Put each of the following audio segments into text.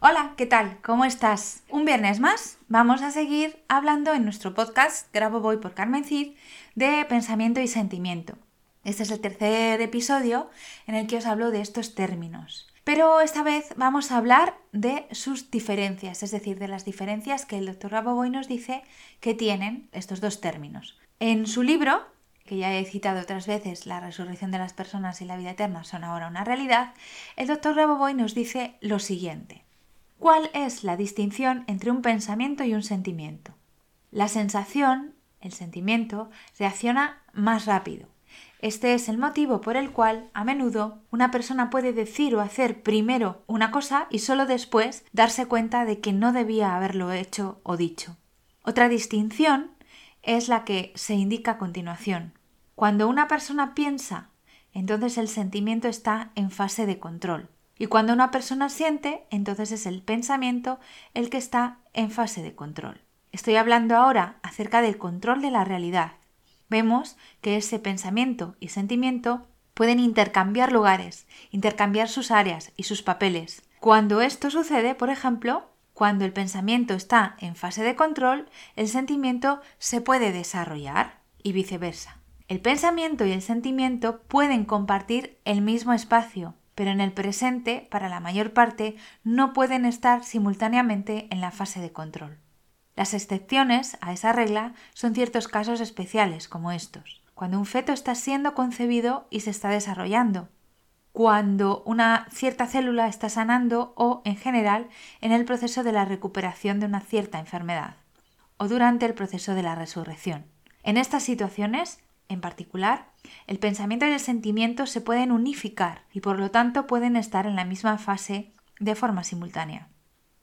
Hola, ¿qué tal? ¿Cómo estás? Un viernes más vamos a seguir hablando en nuestro podcast Grabo Voy por Carmen Cid de pensamiento y sentimiento. Este es el tercer episodio en el que os hablo de estos términos. Pero esta vez vamos a hablar de sus diferencias, es decir, de las diferencias que el doctor Raboboy nos dice que tienen estos dos términos. En su libro, que ya he citado otras veces, La resurrección de las personas y la vida eterna son ahora una realidad, el doctor Raboboy nos dice lo siguiente. ¿Cuál es la distinción entre un pensamiento y un sentimiento? La sensación, el sentimiento, reacciona más rápido. Este es el motivo por el cual, a menudo, una persona puede decir o hacer primero una cosa y solo después darse cuenta de que no debía haberlo hecho o dicho. Otra distinción es la que se indica a continuación. Cuando una persona piensa, entonces el sentimiento está en fase de control. Y cuando una persona siente, entonces es el pensamiento el que está en fase de control. Estoy hablando ahora acerca del control de la realidad. Vemos que ese pensamiento y sentimiento pueden intercambiar lugares, intercambiar sus áreas y sus papeles. Cuando esto sucede, por ejemplo, cuando el pensamiento está en fase de control, el sentimiento se puede desarrollar y viceversa. El pensamiento y el sentimiento pueden compartir el mismo espacio, pero en el presente, para la mayor parte, no pueden estar simultáneamente en la fase de control. Las excepciones a esa regla son ciertos casos especiales como estos, cuando un feto está siendo concebido y se está desarrollando, cuando una cierta célula está sanando o, en general, en el proceso de la recuperación de una cierta enfermedad, o durante el proceso de la resurrección. En estas situaciones, en particular, el pensamiento y el sentimiento se pueden unificar y por lo tanto pueden estar en la misma fase de forma simultánea.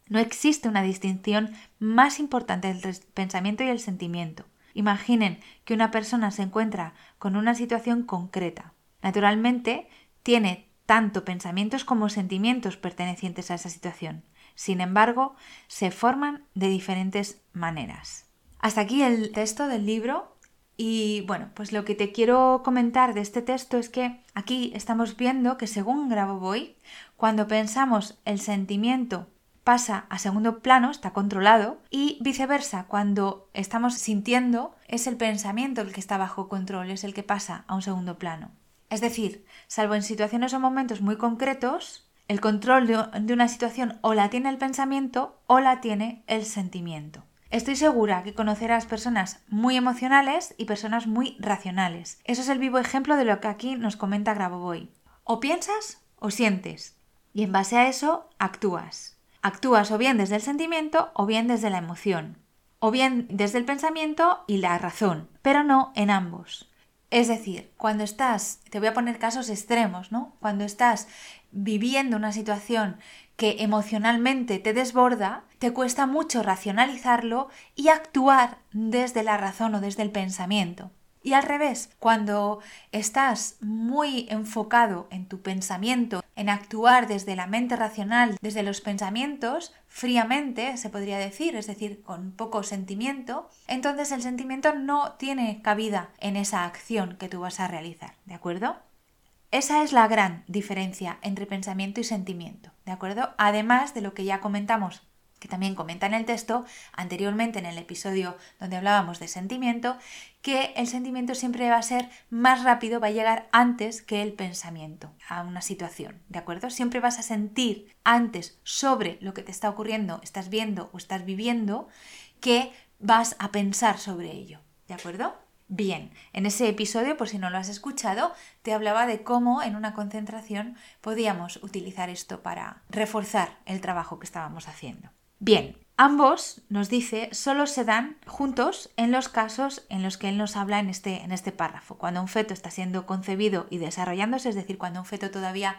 No existe una distinción más importante entre el pensamiento y el sentimiento. Imaginen que una persona se encuentra con una situación concreta. Naturalmente, tiene tanto pensamientos como sentimientos pertenecientes a esa situación. Sin embargo, se forman de diferentes maneras. Hasta aquí el texto del libro y bueno, pues lo que te quiero comentar de este texto es que aquí estamos viendo que según Grabovoi, cuando pensamos el sentimiento pasa a segundo plano, está controlado, y viceversa, cuando estamos sintiendo, es el pensamiento el que está bajo control, es el que pasa a un segundo plano. Es decir, salvo en situaciones o momentos muy concretos, el control de una situación o la tiene el pensamiento o la tiene el sentimiento. Estoy segura que conocerás personas muy emocionales y personas muy racionales. Eso es el vivo ejemplo de lo que aquí nos comenta Grabovoi. O piensas o sientes. Y en base a eso actúas. Actúas o bien desde el sentimiento o bien desde la emoción. O bien desde el pensamiento y la razón, pero no en ambos. Es decir, cuando estás, te voy a poner casos extremos, ¿no? Cuando estás viviendo una situación que emocionalmente te desborda, te cuesta mucho racionalizarlo y actuar desde la razón o desde el pensamiento. Y al revés, cuando estás muy enfocado en tu pensamiento, en actuar desde la mente racional, desde los pensamientos, fríamente, se podría decir, es decir, con poco sentimiento, entonces el sentimiento no tiene cabida en esa acción que tú vas a realizar, ¿de acuerdo? Esa es la gran diferencia entre pensamiento y sentimiento, ¿de acuerdo? Además de lo que ya comentamos, que también comenta en el texto anteriormente en el episodio donde hablábamos de sentimiento, que el sentimiento siempre va a ser más rápido, va a llegar antes que el pensamiento a una situación, ¿de acuerdo? Siempre vas a sentir antes sobre lo que te está ocurriendo, estás viendo o estás viviendo, que vas a pensar sobre ello. ¿De acuerdo? Bien, en ese episodio, por si no lo has escuchado, te hablaba de cómo en una concentración podíamos utilizar esto para reforzar el trabajo que estábamos haciendo. Bien, ambos, nos dice, solo se dan juntos en los casos en los que él nos habla en este, en este párrafo. Cuando un feto está siendo concebido y desarrollándose, es decir, cuando un feto todavía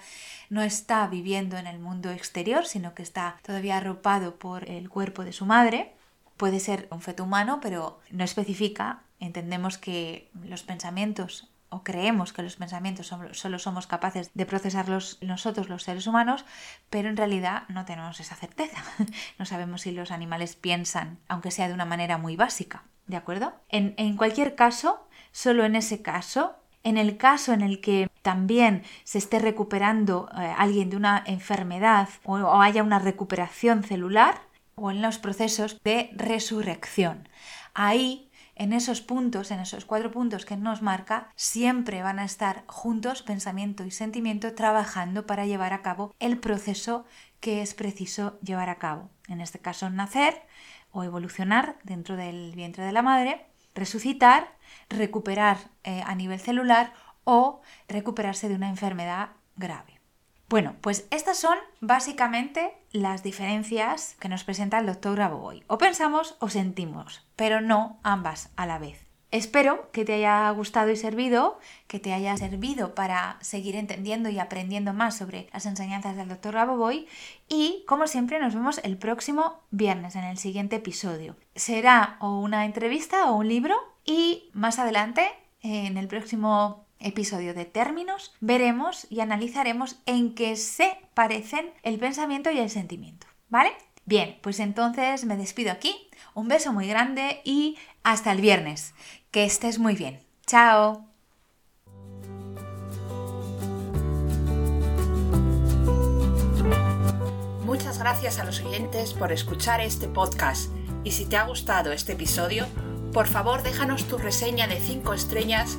no está viviendo en el mundo exterior, sino que está todavía arropado por el cuerpo de su madre, puede ser un feto humano, pero no especifica entendemos que los pensamientos o creemos que los pensamientos solo somos capaces de procesarlos nosotros los seres humanos, pero en realidad no tenemos esa certeza. No sabemos si los animales piensan, aunque sea de una manera muy básica. ¿De acuerdo? En, cualquier caso, solo en ese caso, en el caso en el que también se esté recuperando eh, alguien de una enfermedad o haya una recuperación celular, o en los procesos de resurrección. Ahí en esos puntos, en esos cuatro puntos que nos marca, siempre van a estar juntos pensamiento y sentimiento trabajando para llevar a cabo el proceso que es preciso llevar a cabo. En este caso, nacer o evolucionar dentro del vientre de la madre, resucitar, recuperar eh, a nivel celular o recuperarse de una enfermedad grave. Bueno, pues estas son básicamente las diferencias que nos presenta el doctor Grabovoi. O pensamos o sentimos, pero no ambas a la vez. Espero que te haya gustado y servido, que te haya servido para seguir entendiendo y aprendiendo más sobre las enseñanzas del doctor Grabovoi y como siempre nos vemos el próximo viernes en el siguiente episodio. Será o una entrevista o un libro y más adelante en el próximo episodio de términos veremos y analizaremos en qué se parecen el pensamiento y el sentimiento. ¿Vale? Bien, pues entonces me despido aquí. Un beso muy grande y hasta el viernes. Que estés muy bien. Chao. Muchas gracias a los oyentes por escuchar este podcast y si te ha gustado este episodio, por favor déjanos tu reseña de 5 estrellas